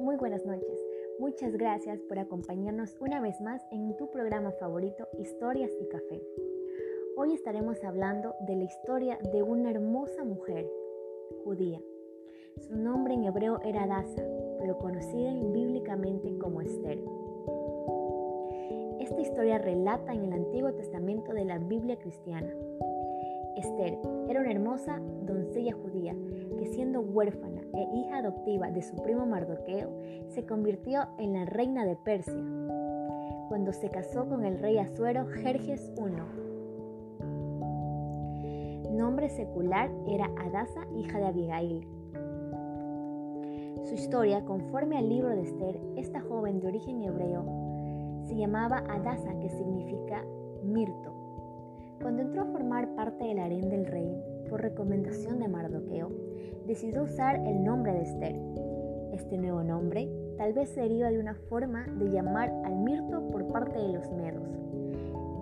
muy buenas noches. Muchas gracias por acompañarnos una vez más en tu programa favorito Historias y Café. Hoy estaremos hablando de la historia de una hermosa mujer judía. Su nombre en hebreo era Adasa, pero conocida bíblicamente como Esther. Esta historia relata en el Antiguo Testamento de la Biblia cristiana. Esther era una hermosa doncella judía que siendo huérfana e hija adoptiva de su primo Mardoqueo, se convirtió en la reina de Persia, cuando se casó con el rey Asuero Jerjes I. Nombre secular era Adasa, hija de Abigail. Su historia, conforme al libro de Esther, esta joven de origen hebreo se llamaba Adasa, que significa mirto. Cuando entró a formar parte del harén del rey, por recomendación de Mardoqueo, decidió usar el nombre de Esther. Este nuevo nombre tal vez se deriva de una forma de llamar al mirto por parte de los medos,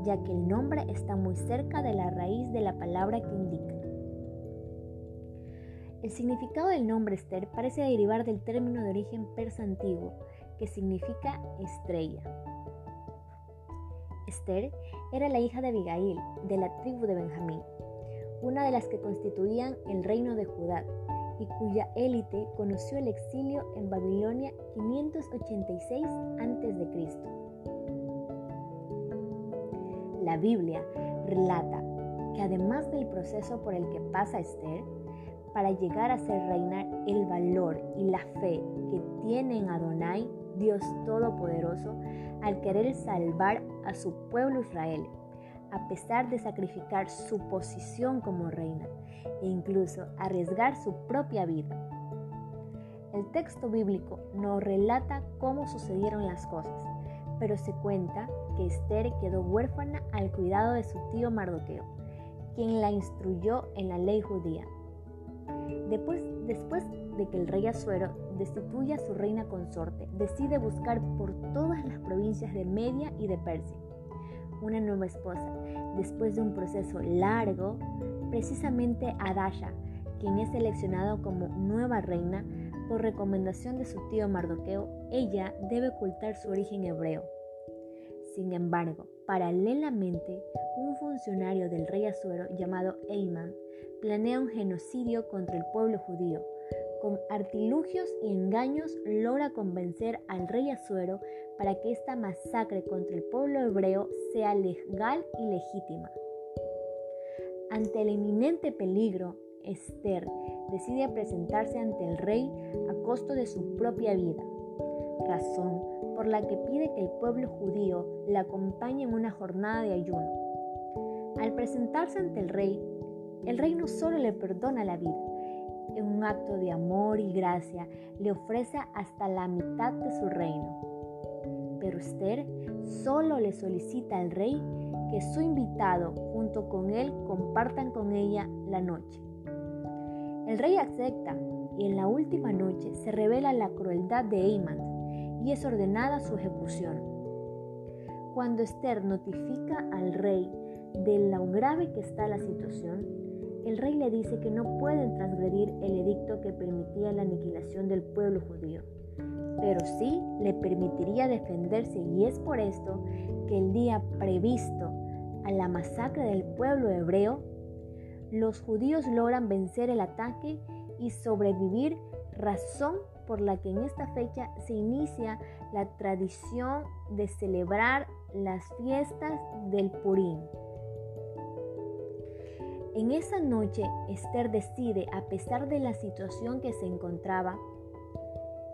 ya que el nombre está muy cerca de la raíz de la palabra que indica. El significado del nombre Esther parece derivar del término de origen persa antiguo, que significa estrella. Esther era la hija de Abigail, de la tribu de Benjamín, una de las que constituían el reino de Judá, y cuya élite conoció el exilio en Babilonia 586 a.C. La Biblia relata que además del proceso por el que pasa Esther, para llegar a ser reina, el valor y la fe que tiene en Adonai, Dios Todopoderoso, al querer salvar a su pueblo Israel, a pesar de sacrificar su posición como reina e incluso arriesgar su propia vida. El texto bíblico no relata cómo sucedieron las cosas, pero se cuenta que Esther quedó huérfana al cuidado de su tío Mardoqueo, quien la instruyó en la ley judía. Después, después de que el rey Asuero destituya a su reina consorte, decide buscar por todas las provincias de Media y de Persia una nueva esposa. Después de un proceso largo, precisamente Adasha, quien es seleccionado como nueva reina por recomendación de su tío Mardoqueo, ella debe ocultar su origen hebreo. Sin embargo, paralelamente, un funcionario del rey Azuero llamado Eiman planea un genocidio contra el pueblo judío, con artilugios y engaños logra convencer al rey Asuero para que esta masacre contra el pueblo hebreo sea legal y legítima. Ante el inminente peligro, Esther decide presentarse ante el rey a costo de su propia vida, razón por la que pide que el pueblo judío la acompañe en una jornada de ayuno. Al presentarse ante el rey, el rey no solo le perdona la vida, en un acto de amor y gracia, le ofrece hasta la mitad de su reino. Pero Esther solo le solicita al rey que su invitado junto con él compartan con ella la noche. El rey acepta y en la última noche se revela la crueldad de Eiman y es ordenada su ejecución. Cuando Esther notifica al rey de lo grave que está la situación, el rey le dice que no pueden transgredir el edicto que permitía la aniquilación del pueblo judío, pero sí le permitiría defenderse y es por esto que el día previsto a la masacre del pueblo hebreo, los judíos logran vencer el ataque y sobrevivir, razón por la que en esta fecha se inicia la tradición de celebrar las fiestas del Purim. En esa noche, Esther decide, a pesar de la situación que se encontraba,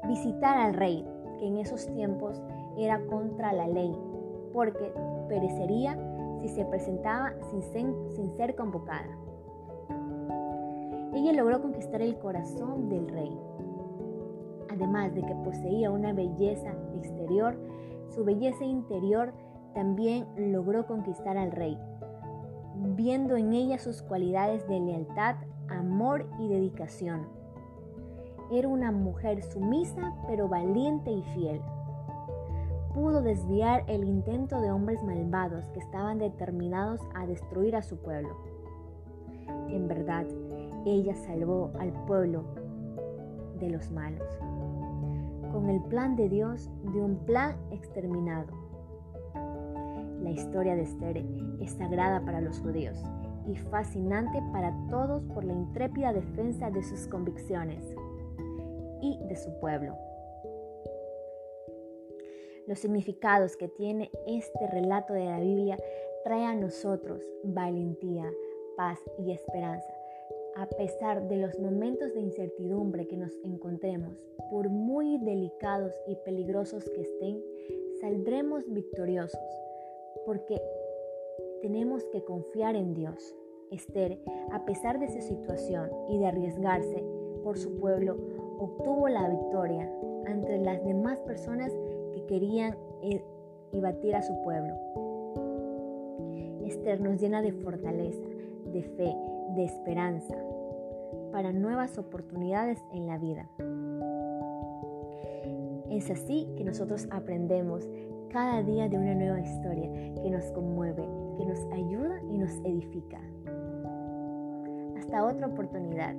visitar al rey, que en esos tiempos era contra la ley, porque perecería si se presentaba sin ser, convocada. Ella logró conquistar el corazón del rey. Además de que poseía una belleza exterior, su belleza interior también logró conquistar al rey, viendo en ella sus cualidades de lealtad, amor y dedicación. Era una mujer sumisa pero valiente y fiel. Pudo desviar el intento de hombres malvados que estaban determinados a destruir a su pueblo. En verdad, ella salvó al pueblo de los malos. con el plan de Dios de un plan exterminado. La historia de Esther es sagrada para los judíos y fascinante para todos por la intrépida defensa de sus convicciones y de su pueblo. Los significados que tiene este relato de la Biblia trae a nosotros valentía, paz y esperanza. A pesar de los momentos de incertidumbre que nos encontremos, por muy delicados y peligrosos que estén, saldremos victoriosos, porque tenemos que confiar en Dios. Esther, a pesar de su situación y de arriesgarse por su pueblo, obtuvo la victoria ante las demás personas que querían y e, batir a su pueblo. Esther nos llena de fortaleza, de fe, de esperanza para nuevas oportunidades en la vida. Es así que nosotros aprendemos cada día de una nueva historia que nos conmueve, que nos ayuda y nos edifica. Hasta otra oportunidad.